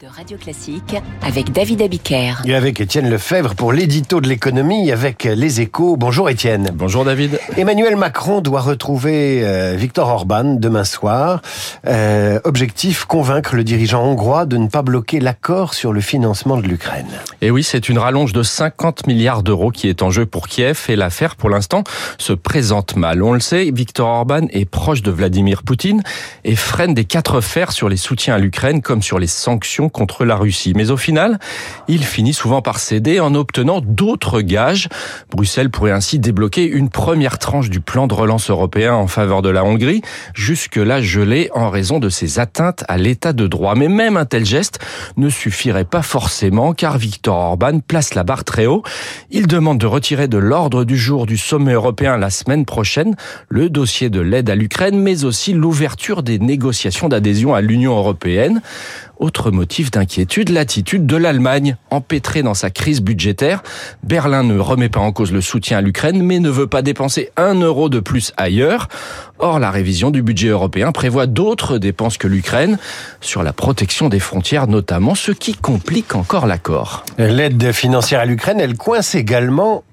de Radio Classique avec David Abiker. Et avec Étienne Lefebvre pour l'édito de l'économie avec les échos. Bonjour Étienne. Bonjour David. Emmanuel Macron doit retrouver euh, Viktor Orban demain soir. Euh, objectif, convaincre le dirigeant hongrois de ne pas bloquer l'accord sur le financement de l'Ukraine. Et oui, c'est une rallonge de 50 milliards d'euros qui est en jeu pour Kiev et l'affaire pour l'instant se présente mal. On le sait, Viktor Orban est proche de Vladimir Poutine et freine des quatre fers sur les soutiens à l'Ukraine comme sur les sanctions contre la Russie. Mais au final, il finit souvent par céder en obtenant d'autres gages. Bruxelles pourrait ainsi débloquer une première tranche du plan de relance européen en faveur de la Hongrie, jusque-là gelée en raison de ses atteintes à l'état de droit. Mais même un tel geste ne suffirait pas forcément car Viktor Orban place la barre très haut. Il demande de retirer de l'ordre du jour du sommet européen la semaine prochaine le dossier de l'aide à l'Ukraine, mais aussi l'ouverture des négociations d'adhésion à l'Union européenne. Autre motif d'inquiétude, l'attitude de l'Allemagne, empêtrée dans sa crise budgétaire. Berlin ne remet pas en cause le soutien à l'Ukraine, mais ne veut pas dépenser un euro de plus ailleurs. Or, la révision du budget européen prévoit d'autres dépenses que l'Ukraine, sur la protection des frontières notamment, ce qui complique encore l'accord. L'aide financière à l'Ukraine, elle coince également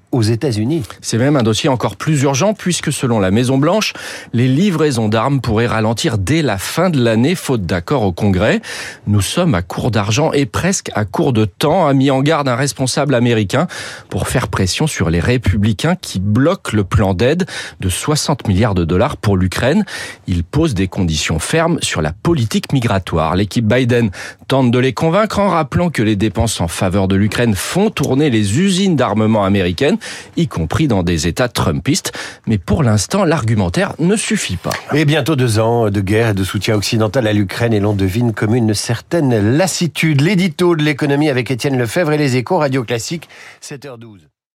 C'est même un dossier encore plus urgent puisque selon la Maison Blanche, les livraisons d'armes pourraient ralentir dès la fin de l'année faute d'accord au Congrès. Nous sommes à court d'argent et presque à court de temps, a mis en garde un responsable américain pour faire pression sur les républicains qui bloquent le plan d'aide de 60 milliards de dollars pour l'Ukraine. Il pose des conditions fermes sur la politique migratoire. L'équipe Biden tente de les convaincre en rappelant que les dépenses en faveur de l'Ukraine font tourner les usines d'armement américaines y compris dans des États trumpistes. Mais pour l'instant, l'argumentaire ne suffit pas. Et bientôt deux ans de guerre et de soutien occidental à l'Ukraine et l'on devine comme une certaine lassitude. L'édito de l'économie avec Étienne Lefebvre et les échos Radio Classique, 7h12.